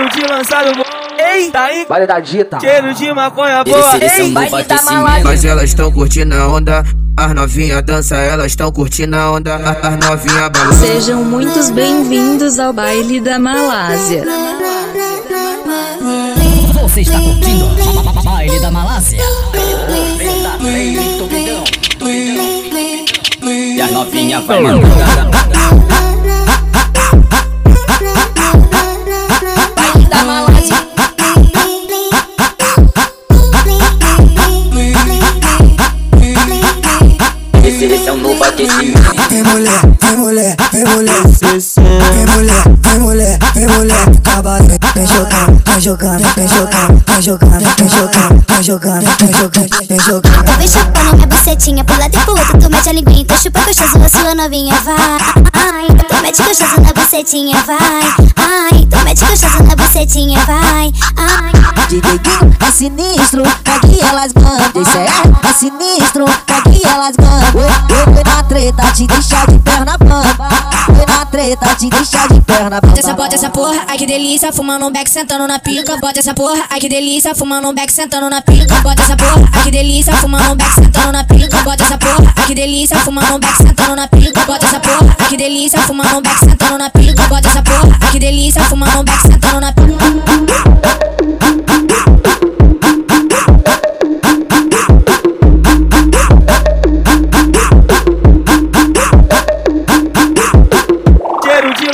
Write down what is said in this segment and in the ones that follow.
Cheiro de lançado. Eita, hein? Vale da dita. Cheiro de maconha boa. Esse é um Ei, da malada. Mas elas tão curtindo a onda. As novinha dança, elas tão curtindo a onda. As as novinha balança. Sejam muitos bem-vindos ao baile da Malásia. Você está curtindo o baile da Malásia. E a novinha vai mandando. Um novo aquecimento. Vem mulher, vem mulher, vem mulher, vem mulher, vem mulher, vem mulher, cabaré, vem jogando, vem jogando, vem jogando, vem jogando, vem jogando, vem jogando, vem jogando, vem jogando. Tu vem chupando minha bucetinha pro lado e pro outro Tu mete a linguinha, tu chupa gostoso, a sua novinha vai Ai, tu mete gostoso na bucetinha, vai Ai, tu mete gostoso na bucetinha, vai Ai, De dedinho é sinistro, aqui elas mandam. Isso é, é sinistro, aqui elas. Eu fui na treta, te deixar de perna bamba. Foi na treta, te deixar de perna Bota essa, bamba. bota essa porra, ai que delícia, fumando um beck, sentando na pica. Bota essa porra, ai que delícia, fumando um beck, sentando na pica. Bota essa porra, ai que delícia, fumando um beck, sentando na pica. Bota essa porra, ai que delícia, fumando um beck, sentando na pica. Bota essa porra, ai que delícia, fumando um beck, sentando na pica. Bota essa porra, ai que delícia, fumando um beck, sentando na pica.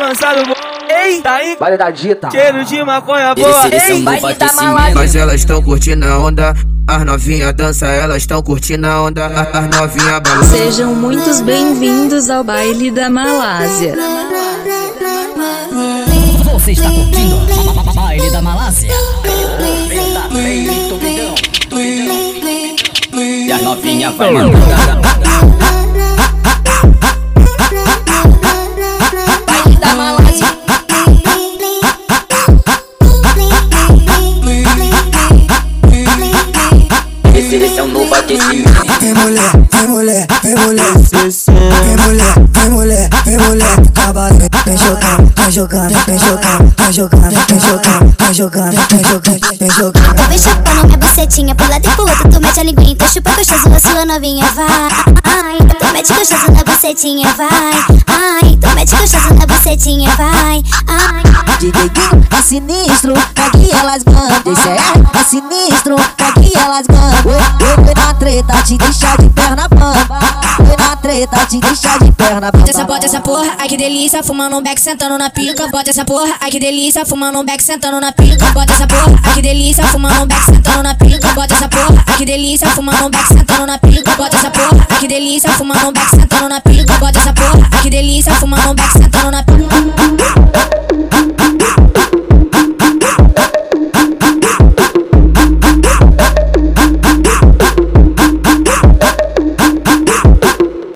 Cheiro de lançado boa. Eita, hein? Vale da dita. Cheiro de maconha boa. Esse, esse é um Ei, novo baile da aquecimento. Malásia. Mas elas tão curtindo a onda. As novinha dança, elas tão curtindo a onda. As as novinha balança. Sejam muitos bem-vindos ao baile da Malásia. Você está curtindo o baile da Malásia. E a novinha vai. É um novo aquecimento. Vem mulher, vem mulher, vem mulher, vem mulher, vem mulher, vem mulher, cabaré, vem jogando, vem jogando, vem jogando, vem jogando, vem jogando, vem jogando, vem jogando, vem jogando. tu vem chupando minha bucetinha pro lado e pro outro Tu mete a linguinha, tu chupa gostoso, a sua novinha vai Ai, tu mete gostoso na bucetinha, vai Ai, tu mete gostoso na bucetinha, vai Ai, De dedinho é sinistro, aqui elas mandam. Isso é, é sinistro, aqui elas mandam. Eu, eu na treta, te deixar de perna bamba. Treta, te deixar de perna Bota essa, bota essa porra, ai que delícia, fumando um beck, sentando na pica. Bota essa porra, ai que delícia, fumando um beck, sentando na pica. Bota essa porra, ai que delícia, fumando um beck, sentando na pica. Bota essa porra, ai que delícia, fumando um beck, sentando na pica. Bota essa porra, ai que delícia, fumando um beck, sentando na pica. Bota essa porra, ai que delícia, fumando um beck, sentando na pica.